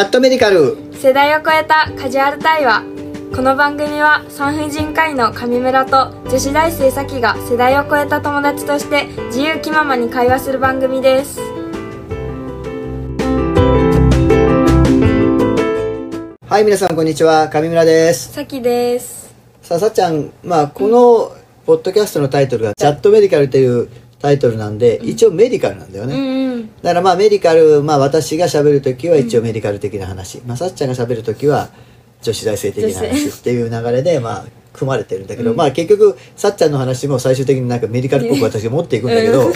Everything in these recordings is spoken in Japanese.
ャットメディカル。世代を超えたカジュアル対話この番組は産婦人科医の上村と女子大生さきが世代を超えた友達として自由気ままに会話する番組です。はい皆さんこんにちは上村です。さきです。さあさっちゃんまあこのポッドキャストのタイトルが「チャットメディカル」というタイトルなんで、一応メディカルなんだよね、うんうん。だからまあメディカル、まあ私が喋るときは一応メディカル的な話、まあさっちゃんが喋るときは女子大生的な話っていう流れでまあ組まれてるんだけど、まあ結局さっちゃんの話も最終的になんかメディカルっぽく私が持っていくんだけど、うん。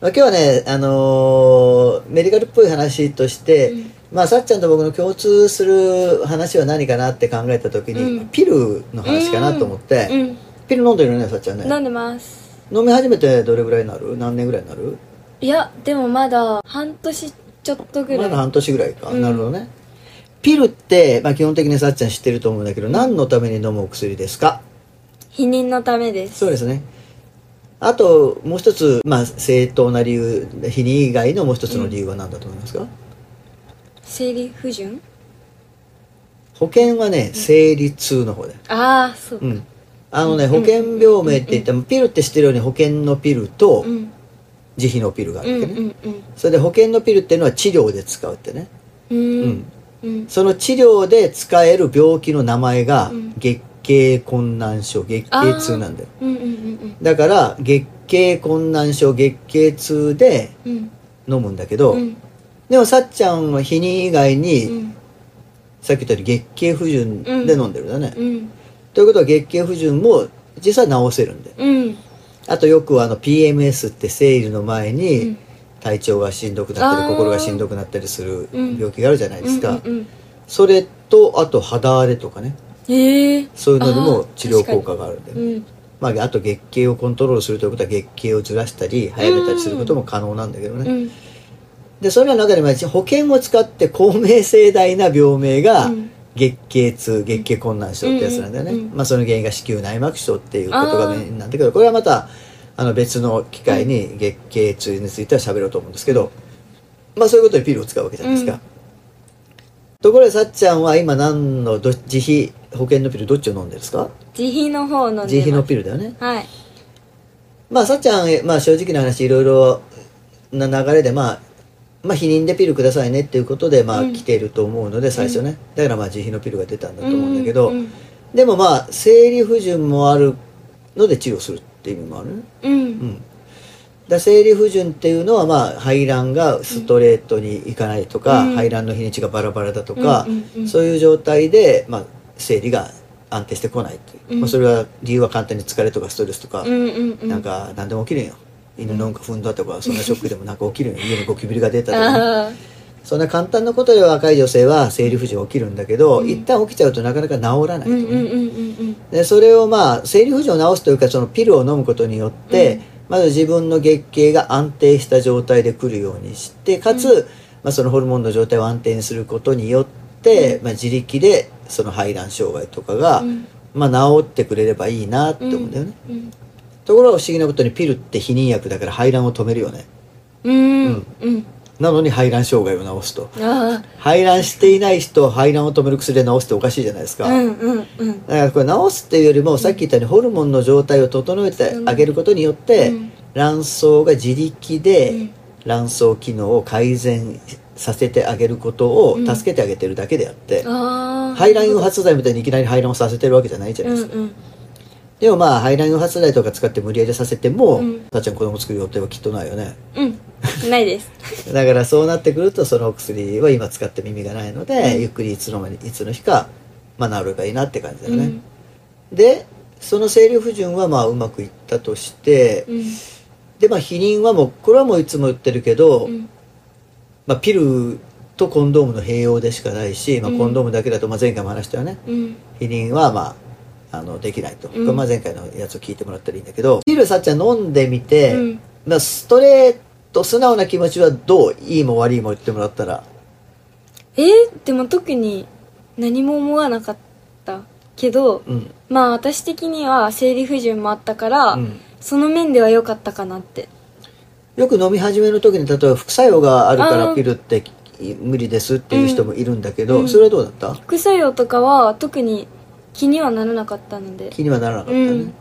まあ今日はね、あのーメディカルっぽい話として、まあさっちゃんと僕の共通する話は何かなって考えたときに、うん。ピルの話かなと思って、うん。ピル飲んでるよねさっちゃんね。飲んでます飲み始めてどれぐらいになる？何年ぐらいになる？いやでもまだ半年ちょっとぐらい。まだ半年ぐらいか、うん。なるほどね。ピルって、まあ、基本的にさっちゃん知ってると思うんだけど、何のために飲むお薬ですか？避妊のためです。そうですね。あともう一つ、まあ、正当な理由避妊以外のもう一つの理由は何だと思いますか、生理不順？保険はね生理痛の方でああそううんあのね保険病名って言っても、ピルって知ってるように保険のピルとうん。自費のピルがあうんるわけね、うんそれで保険のピルっていうのは治療で使うってね。うん。その治療で使える病気の名前がうん。月経困難症月経痛なんだよ。うんうんうんだから月経困難症月経痛でうん。飲むんだけど、うん。でもさっちゃんは避妊以外に、うん。さっき言ったように月経不順で飲んでるんだね、うんということは月経不順も実際治せるんで。うん。あとよくあの PMS って生理の前うにん。体調がしんどくなったあー。り心がしんどくなったりするうん。病気があるじゃないですか、うんうんそれとあと肌荒れとかね。えそういうのにも治療効果があるんで、うん。まあ、あと月経をコントロールするということは月経をずらしたり早めたりすることも可能なんだけどね、うん。でそれらの中でも保険を使って公明正大な病名がうん月経痛月経困難症ってやつなんだよね、うんうんうん。まあ、その原因が子宮内膜症っていうことがメインなんだけどこれはまたあの別の機会に月経痛については喋ろうと思うんですけどまあそういうことでピルを使うわけじゃないですか、うん。ところでさっちゃんは今何のど自費保険のピルどっちを飲んでるんですか？自費の方の自費のピルだよね。はい。まあさっちゃん、えまあ、正直な話いろいろな流れでまあまあ避妊でピルくださいねっていうことでまあうん。来ていると思うので最初ね、だからまあ自費のピルが出たんだと思うんだけど、うんでもまあ生理不順もあるので治療するっていう意味もある？ねうん。うん。だ生理不順っていうのはまあ排卵がストレートにいかないとか、うん。排卵の日にちがバラバラだとか、そういう状態で、まあ、生理が安定してこないっていう、うん。まあ、それは理由は簡単に疲れとかストレスとか、うなんか何でも起きるんよ犬のうんか踏んだとかそんなショックでもなんか起きるんよ家にゴキブリが出たとかね、あそんな簡単なことで若い女性は生理不順起きるんだけど、うん。一旦起きちゃうとなかなか治らないと、ーう。んうんうんうんうん。でそれをまあ生理不順を治すというかそのピルを飲むことによって、うん。まず自分の月経が安定した状態で来るようにしてかつ、うまあ、そのホルモンの状態を安定にすることによって、まあ、自力でその排卵障害とかが、うん。まあ、治ってくれればいいなって思うんだよね、うんところが不思議なことにピルって避妊薬だから排卵を止めるよね。うん。うん。なのに排卵障害を治すと。あ排卵していない人を排卵を止める薬で治すっておかしいじゃないですか、あうんうんうん。だからこれ治すっていうよりもさっき言ったようにホルモンの状態を整えてあげることによって、うん。卵巣が自力うでん。卵巣機能を改善させてあげることをうん。助けてあげてるだけであって、ああ排卵誘発剤みたいにいきなり排卵をさせてるわけじゃないじゃないですか、うんうんでもまあ排卵誘発剤とか使って無理やりさせても、うん。たっちゃん子供作る予定はきっとないよね。うん。ないです。だからそうなってくるとそのお薬は今使っても意味がないので、うん。ゆっくりいつの間にいつの日か、まあ、治ればいいなって感じだよね、うん。でその生理不順はまあうまくいったとして、うん。でまあ避妊はもうこれはもういつも言ってるけど、うん。まあ、ピルとコンドームの併用でしかないし、まあ、うん。コンドームだけだと、まあ、前回も話したよね。うん。避妊はまああのできないと、ん。これまあ前回のやつを聞いてもらったらいいんだけど。ピルさっちゃん飲んでみて、うん。まあ、ストレート素直な気持ちはどういいも悪いも言ってもらったら？えーでも特に何も思わなかったけどうん。まあ私的には生理不順もあったから、うん。その面では良かったかなって。よく飲み始めの時に例えば副作用があるからピルって無理ですっていう人もいるんだけど、うん。それはどうだった？副作用とかは特に気にはならなかったので。気にはならなかったね、うん。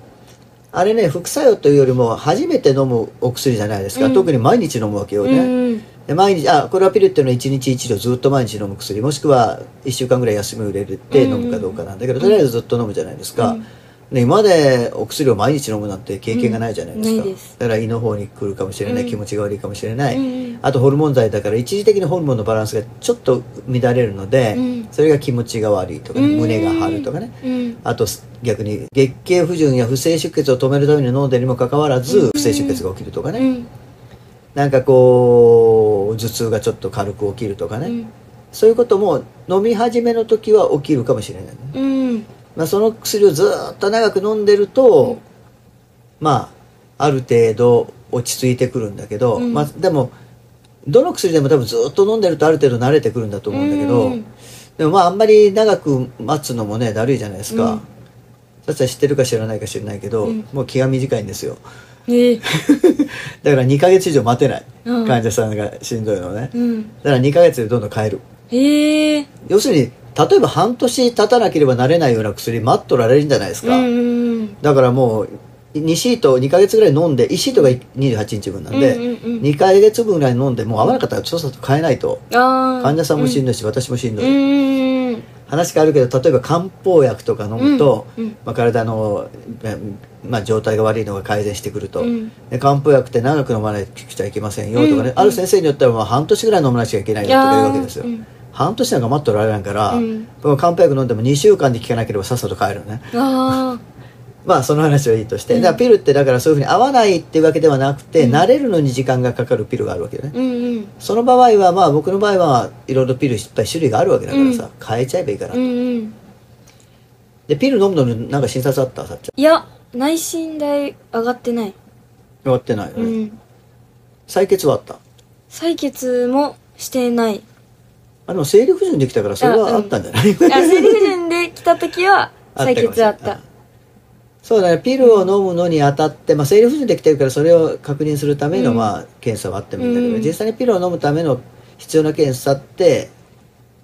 あれね副作用というよりも初めて飲むお薬じゃないですか、うん。特に毎日飲むわけようね、ん。で毎日あこれはピルっていうのは1日1度ずっと毎日飲む薬。もしくは1週間ぐらい休みを入れて飲むかどうかなんだけど、とりあえずずっと飲むじゃないですか、うんで今までお薬を毎日飲むなんて経験がないじゃないですか、うんす。だから胃の方に来るかもしれない、うん。気持ちが悪いかもしれない、うんあとホルモン剤だから一時的にホルモンのバランスがちょっと乱れるので、うん。それが気持ちが悪いとかね、うん。胸が張るとかね。うん。あと逆に月経不順や不正出血を止めるために飲んでるにもかかわらず、うん。不正出血が起きるとかね、うん。なんかこう頭痛がちょっと軽く起きるとかね、うん。そういうことも飲み始めの時は起きるかもしれない、ね。うんまあ、その薬をずっと長く飲んでると、うん。まあある程度落ち着いてくるんだけど、うんまあ、でもどの薬でも多分ずっと飲んでるとある程度慣れてくるんだと思うんだけど、うんでもまああんまり長く待つのもねだるいじゃないですか、うん。さっちゃん知ってるか知らないか知らないけど、うんもう気が短いんですよ。ええ。だから2ヶ月以上待てない、うん。患者さんがしんどいのね。うん。だから2ヶ月でどんどん変える。ええ。要するに例えば半年経たなければなれないような薬待っとられるんじゃないですか、うんうんだからもう2シート2ヶ月ぐらい飲んで1シートが28日分なんで、うんうんうん。2ヶ月分ぐらい飲んでもう合わなかったらちょっと変えないと。患者さんもしんどいし、私もしんどい、うんうん話変わるけど例えば漢方薬とか飲むと、うんうん。まあ、体の、まあ、状態が悪いのが改善してくると、漢方薬って長く飲まないとちゃいけませんよとかね、うんある先生によってはまあ半年ぐらい飲まなきゃいけないよとか言うわけですよ、うん半年なんか待っておられないから、うん。漢方薬飲んでも2週間で効かなければさっさと帰るのね。あ まあその話はいいとして、うん。だピルってだからそういうふうに合わないっていうわけではなくて、うん。慣れるのに時間がかかるピルがあるわけよね、あうんうん。その場合はまあ僕の場合はいろいろピルいっぱい種類があるわけだからさ、変えちゃえばいいかなと、うんうん。でピル飲むのになんか診察あった？さっちゃん。いや内診代上がってない。終わってないようね、ん。採血はあった？採血もしてないあでも生理不順できたからそれはあったんじゃない、あ生理不順で来た時はあ採血あった。そうだねピルを飲むのにあたって、まあ、生理不順できてるからそれを確認するための、うん。まあ、検査はあってもいいんだけど、うん。実際にピルを飲むための必要な検査って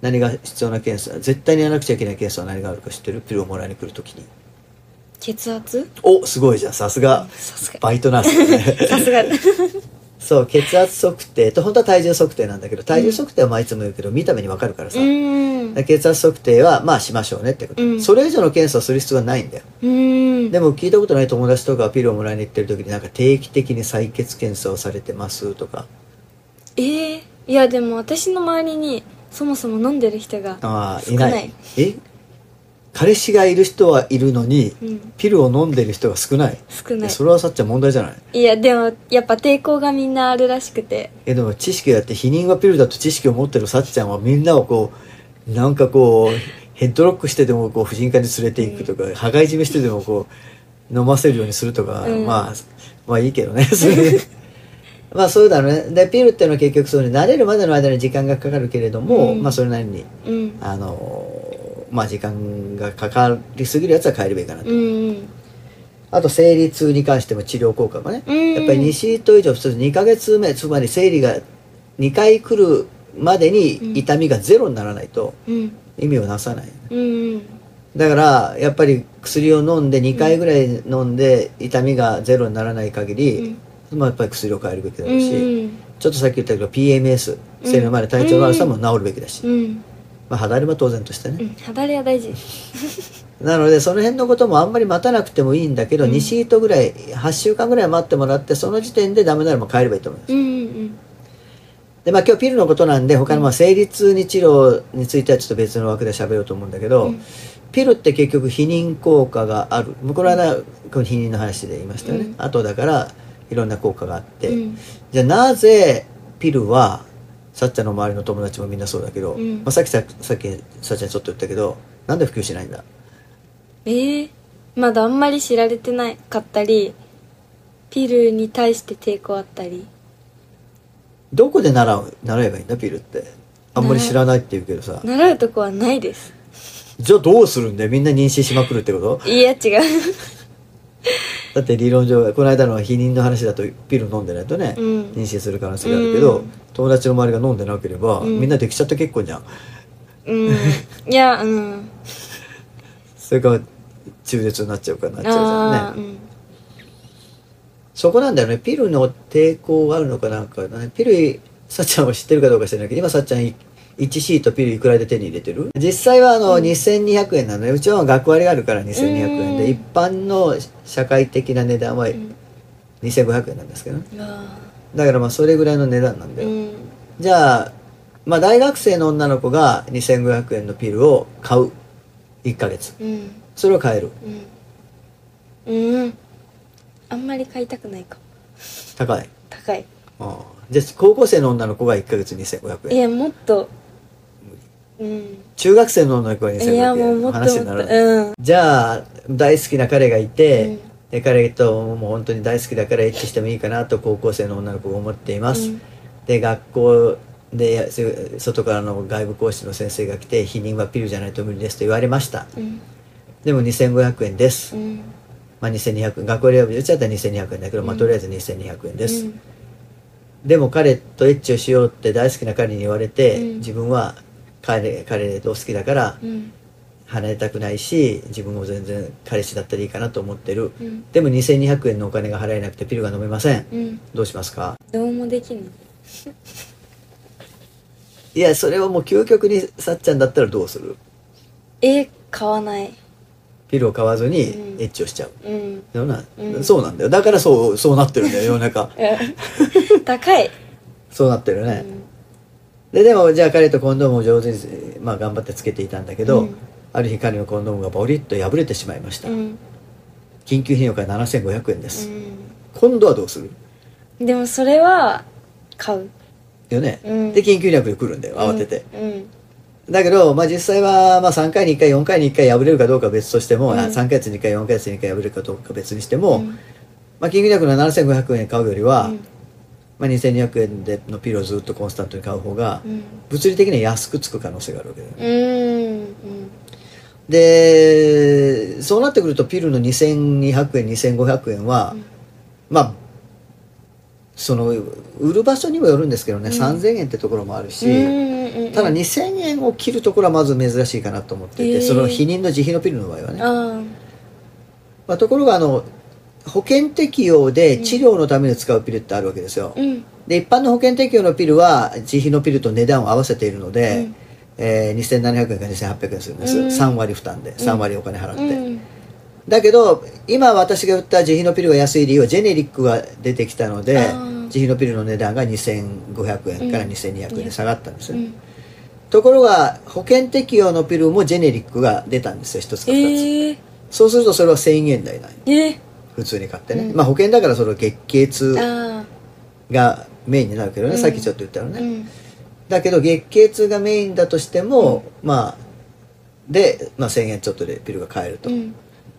何が必要な検査？絶対にやらなくちゃいけない検査は何があるか知ってる？ピルをもらいに来るときに。血圧？おすごいじゃん。さすが。さすが。バイトナース さすがそう血圧測定。と本当は体重測定なんだけど体重測定はまあいつも言うけど見た目にわかるからさ、うん。血圧測定はまあしましょうねってこと、うん。それ以上の検査をする必要はないんだよ。うん。でも聞いたことない友達とかピルをもらいに行ってる時になんか定期的に採血検査をされてますとか。えー、いやでも私の周りにそもそも飲んでる人がああいない。少ない。え？彼氏がいる人はいるのに、うん。ピルを飲んでる人が少ない。少ない。えそれはさっちゃん問題じゃない。いやでもやっぱ抵抗がみんなあるらしくて。えでも知識があって避妊はピルだと知識を持ってるさっちゃんはみんなをこうなんかこうヘッドロックしてでもこう婦人科に連れていくとか、羽交い締めしてでもこう飲ませるようにするとか、うん。まあまあいいけどね。まあそうだね。でピルっていうのは結局そうに慣れるまでの間に時間がかかるけれども、うん。まあそれなりに。うん。あのまあ時間がかかりすぎるやつは変えればいいかなと、うんあと生理痛に関しても治療効果がね、うん。やっぱり2シート以上普通2ヶ月目つまり生理が2回来るまでに痛みがゼロにならないとうん。意味をなさない、うんだからやっぱり薬を飲んで2回ぐらい飲んで痛みがゼロにならない限り、まあ、やっぱり薬を変えるべきだろうし、うんちょっとさっき言ったけど PMS 生理の前の体調の悪さも治るべきだし、うんまあ、肌荒れは当然としてね、うん肌荒れは大事。なのでその辺のこともあんまり待たなくてもいいんだけど、うん。2シートぐらい8週間ぐらい待ってもらってその時点でダメならもう変えればいいと思います、うんうん。でまあ今日ピルのことなんで他のまあ生理痛に治療についてはちょっと別の枠で喋ろうと思うんだけど、うん。ピルって結局避妊効果がある。これはなこの避妊の話で言いましたよね、うん。あとだからいろんな効果があって、うん。じゃあなぜピルはさっちゃんの周りの友達もみんなそうだけど、うん。まあ、さっきささっきさっちゃんちょっと言ったけどなんで普及しないんだ？えー、まだあんまり知られてなかったりピルに対して抵抗あったり。どこで習う習えばいいんだ？ピルって。あんまり知らないって言うけどさ。習うとこはないです。じゃあどうするんだよ？みんな妊娠しまくるってこと？いや違うだって理論上この間の避妊の話だとピル飲んでないとね、うん。妊娠する可能性があるけど、うん。友達の周りが飲んでなければ、うん。みんなできちゃった結婚じゃん。うん。いやうん。それから中絶になっちゃうからなっちゃうじゃんね。そこなんだよね。ピルの抵抗があるのかなんかね。ピルさっちゃんは知ってるかどうか知らないけど今さっちゃん1シートピルいくらで手に入れてる？実際はあの、2200円なのねうちは学割があるから2200円で、うん。一般の社会的な値段はん。2500円なんですけどね。だからまあそれぐらいの値段なんだよ、うん。じゃあまあ大学生の女の子が2500円のピルを買う1ヶ月。うん。それを買える？うん。うん。あんまり買いたくないかも。高い？高い。ああ。じゃあ高校生の女の子が1ヶ月2500円。いやもっと。うん中学生の女の子が2500いやもう円話にならない、うん。じゃあ大好きな彼がいて、うん。で彼ともう本当に大好きだからエッチしてもいいかなと高校生の女の子が思っています、うん。で学校で外からの外部講師の先生が来て「避妊はピルじゃないと無理です」と言われました。うん。でも2500円です、うん。まあ、2200円。学校でうちだったら2200円だけど、まあ、とりあえず2200円です、うん。でも彼とエッチをしようって大好きな彼に言われて、うん。自分は彼彼と好きだからうん。離れたくないし自分も全然彼氏だったらいいかなと思ってる、うん。でも2200円のお金が払えなくてピルが飲めません。うん。どうしますか？どうもできんの？いやそれはもう究極にさっちゃんだったらどうする？え買わない。ピルを買わずにうん。エッチをしちゃう、うん。なうん。そうなんだよ。だからそうそうなってるんだよ世の中。高い、そうなってるね、うんででもじゃあ彼とコンドームを上手に、まあ、頑張ってつけていたんだけど、うん。ある日彼のコンドームがボリッと破れてしまいました、うん。緊急費用から7500円です、う今度はどうする？ん、でもそれは買う。よね、うん。で緊急薬で来るんだよ慌てて、うん。だけど、まあ、実際は、まあ、3回に1回4回に1回破れるかどうかは別としても、うん。あ3ヶ月に1回4ヶ月に1回破れるかどうか別にしても、うん。まあ、緊急薬の7500円買うよりは、うんまあ、2200円でのピルをずっとコンスタントに買う方が、うん。物理的には安くつく可能性があるわけだよね、うん。でそうなってくるとピルの2200円2500円は、うん。まあその売る場所にもよるんですけどね、うん。3000円ってところもあるし、ただ2000円を切るところはまず珍しいかなと思っていて、へーその避妊の自費のピルの場合はね、あまあ、ところがあの保険適用で治療のために使うピルってあるわけですよ、ーうん。で一般の保険適用のピルは自費のピルと値段を合わせているので、うん。えー2700円から2800円するんです、うん。3割負担で3割お金払って、うん。だけど今私が売った自費のピルが安い理由はジェネリックが出てきたので自費のピルの値段が2500円から2200円で下がったんです。よ、うん。ところが保険適用のピルもジェネリックが出たんですよ1つか2つ、えー、そうするとそれは1000円台なんよえー、普通に買ってね、うん。まあ保険だからそれは月経痛あがメインになるけどね、うん。さっきちょっと言ったのね、あうん。だけど月経痛がメインだとしても、まあで、まあ、1000円ちょっとでピルが買えると、うん。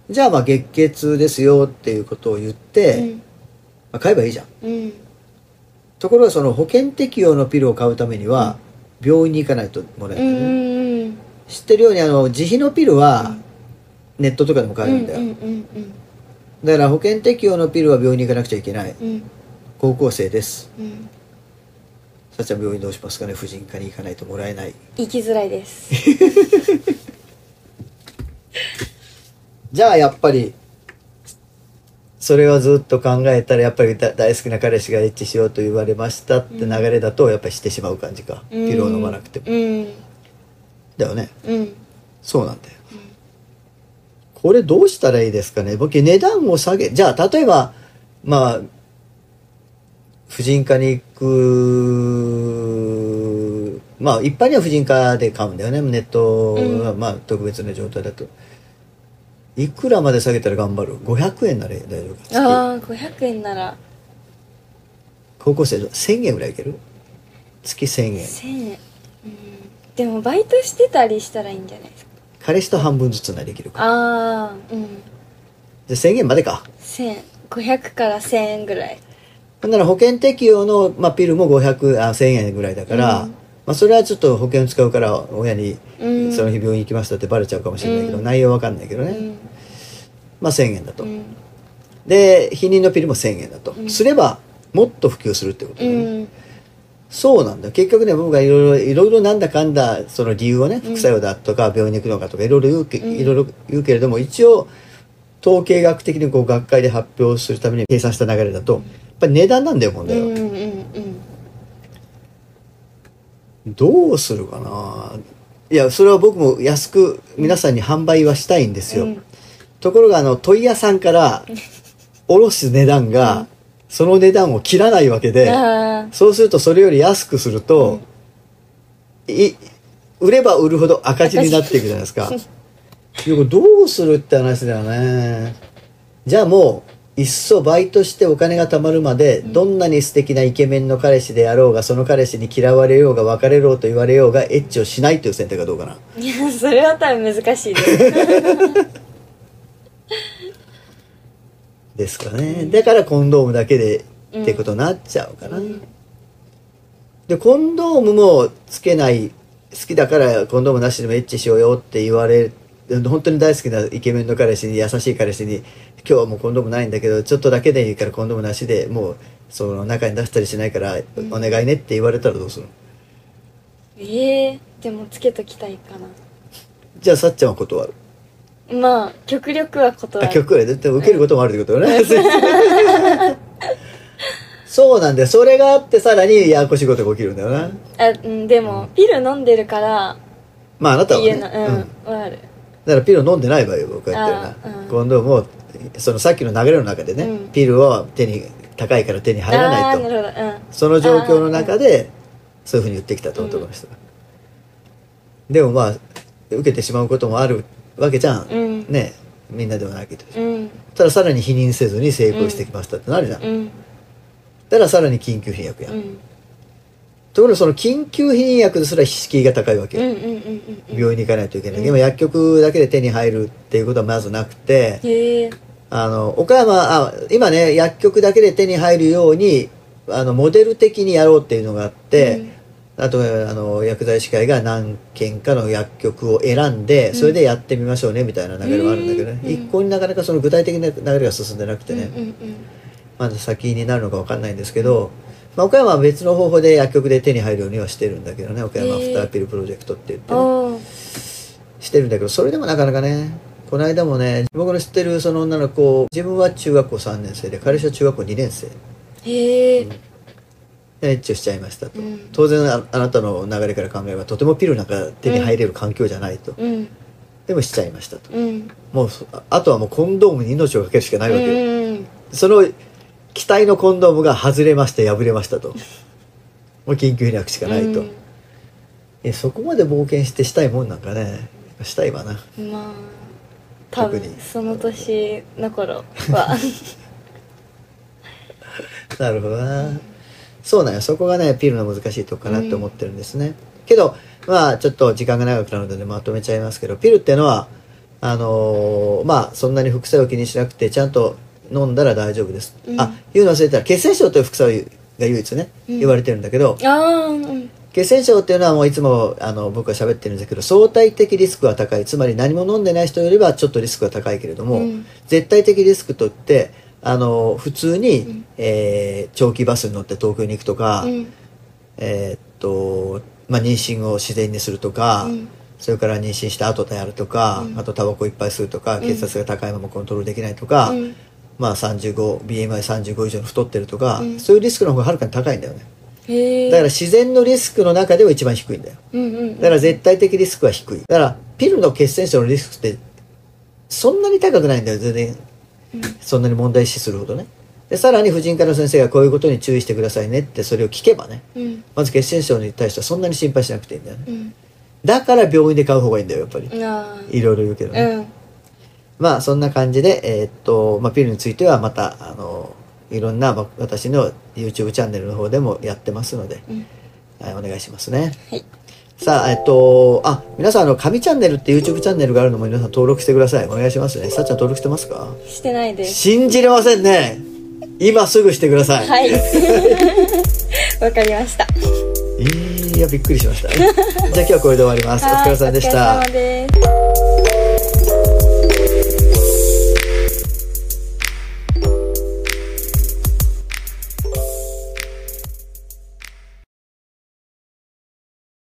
じゃあまあ月経痛ですよっていうことを言って、うん。まあ、買えばいいじゃん。うん。ところがその保険適用のピルを買うためには病院に行かないともらえない、うんうん知ってるようにあの自費のピルはネットとかでも買えるんだよ、うんうんだから保険適用のピルは病院に行かなくちゃいけない。うん。うん高校生です。うん。さっちゃん病院どうしますかね？婦人科に行かないともらえない。行きづらいです。じゃあやっぱりそれをずっと考えたらやっぱりだ大好きな彼氏がエッチしようと言われましたって流れだとやっぱりしてしまう感じか、ピルを飲まなくても、うん。だよね。うん。そうなんだよ、これどうしたらいいですかね？僕値段を下げじゃあ例えばまあ婦人科に行くまあ一般には婦人科で買うんだよね。ネットは、うまあ特別な状態だと。いくらまで下げたら頑張る？500円なら大丈夫。か月。ああ500円なら。高校生1000円ぐらいいける？月1000円。1000円。うん。でもバイトしてたりしたらいいんじゃないですか？彼氏と半分ずつならできるかああうん。じゃあ1000円までか。1000500から1000円ぐらい。ほんなら保険適用の、まあ、ピルも500あ1000円ぐらいだから、うん。まあ、それはちょっと保険使うから親にうん。その日病院行きましたってバレちゃうかもしれないけど、うん。内容わかんないけどね、うん。まあ1000円だと、うん。で避妊のピルも1000円だと、うん。すればもっと普及するってことうだね、んそうなんだ。結局ね僕がいろいろいろいろなんだかんだその理由をねん。副作用だとか病院に行くのかとかいろいろ言ういろいろ言うけれども一応統計学的にこう学会で発表するために計算した流れだとやっぱり値段なんだよ問題は、うんうんうんどうするかな。いやそれは僕も安く皆さんに販売はしたいんですよ、うん。ところがあの問い屋さんから 卸す値段がその値段を切らないわけで、あそうするとそれより安くすると、い売れば売るほど赤字になっていくじゃないですか。どうするって話だよね。じゃあもういっそバイトしてお金が貯まるまで、どんなに素敵なイケメンの彼氏であろうがその彼氏に嫌われようが別れろうと言われようがエッチをしないという選択はどうかな。ーいやそれは多分難しいです ですかね。だからコンドームだけでってことになっちゃうかな。うん。でコンドームもつけない好きだからコンドームなしでもエッチしようよって言われ本当に大好きなイケメンの彼氏に優しい彼氏に今日はもうコンドームないんだけどちょっとだけでいいからコンドームなしでもうその中に出したりしないからお願いねって言われたらどうするの？ええでもつけときたいかな。じゃあさっちゃんは断るまあ極力は断る。は絶対受けることもあるってことよね。そうなんだよ。それがあってさらにややこしいことが起きるんだよな。あうんでもピル飲んでるからまああなたはね。うん、うん。はある。だからピル飲んでない場合よ僕は言ってるな、うん。コンドームをそのさっきの流れの中でね、うん。ピルは手に高いから手に入らないと。なるほど。うん。その状況の中でそういうふうに言ってきたと男の人が、でもまあ受けてしまうこともあるわけじゃん、うん。ね。みんなではないけどうん。たださらに否認せずに成功してきましたってなるじゃん、うん。だからさらに緊急避妊薬やん、うん。ところがその緊急避妊薬ですら敷居が高いわけよ、病院に行かないといけない、うん。でも薬局だけで手に入るっていうことはまずなくて、あの岡山あ今ね薬局だけで手に入るようにあのモデル的にやろうっていうのがあって、あとあの薬剤師会が何件かの薬局を選んでそれでやってみましょうねみたいな流れはあるんだけどね、うん一向になかなかその具体的な流れが進んでなくてね、うんうんまだ先になるのか分かんないんですけど、まあ、岡山は別の方法で薬局で手に入るようにはしてるんだけどね。岡山アフターピルプロジェクトって言ってうんね、してるんだけどそれでもなかなかねこの間もね僕の知ってるその女の子自分は中学校3年生で彼氏は中学校2年生。へえでエッチをしちゃいましたと、うん。当然ああなたの流れから考えればとてもピルなんか手に入れる環境じゃないと、うん。でもしちゃいましたと。うん。もうそああとはもうコンドームに命をかけるしかないわけよ、うん。その機体のコンドームが外れまして破れましたと。もう緊急避妊薬しかないと、うん。えそこまで冒険してしたいもんなんかね。したいわな。まあ多分特にその年の頃は。なるほどなそうなんよそこがねピルの難しいとこかなって思ってるんですね、けどまあちょっと時間が長くなるのでまとめちゃいますけどピルっていうのはあのーまあそんなに副作用気にしなくてちゃんと飲んだら大丈夫です、うん。あ言うの忘れてた。血栓症という副作用が唯一ね、うん。言われてるんだけど血栓症っていうのはもういつもあの僕が喋ってるんですけど相対的リスクは高い。つまり何も飲んでない人よりはちょっとリスクが高いけれども、うん。絶対的リスクといってあの普通に、ん。えー長期バスに乗って東京に行くとか、うん。えーっと、まあ、妊娠を自然にするとか、うん。それから妊娠した後でやるとか、うん。あとタバコいっぱい吸うとかん。血圧が高いままコントロールできないとか、うん。まあ 35BMI35 以上の太ってるとか、うん。そういうリスクの方がはるかに高いんだよね。だから自然のリスクの中では一番低いんだよ。うんうん。だから絶対的リスクは低い。だからピルの血栓症のリスクってそんなに高くないんだよ全然そんなに問題視するほどね。でさらに婦人科の先生がこういうことに注意してくださいねってそれを聞けばねうん。まず血栓症に対してはそんなに心配しなくていいんだよね。うん。だから病院で買う方がいいんだよやっぱり。いろいろ言うけどね、うん。まあそんな感じで、えーっとまあ、ピルについてはまたあのいろんなまあ私の YouTube チャンネルの方でもやってますので、うん。はい、お願いしますね。はいさあえっとあ皆さんあの神チャンネルって YouTube チャンネルがあるのも皆さん登録してください。お願いしますね。さっちゃん登録してますか？してないです。信じれませんね。今すぐしてください、はい。わかりました。いやびっくりしました。じゃあ今日はこれで終わります。お疲れ様でした。はいお疲れ様です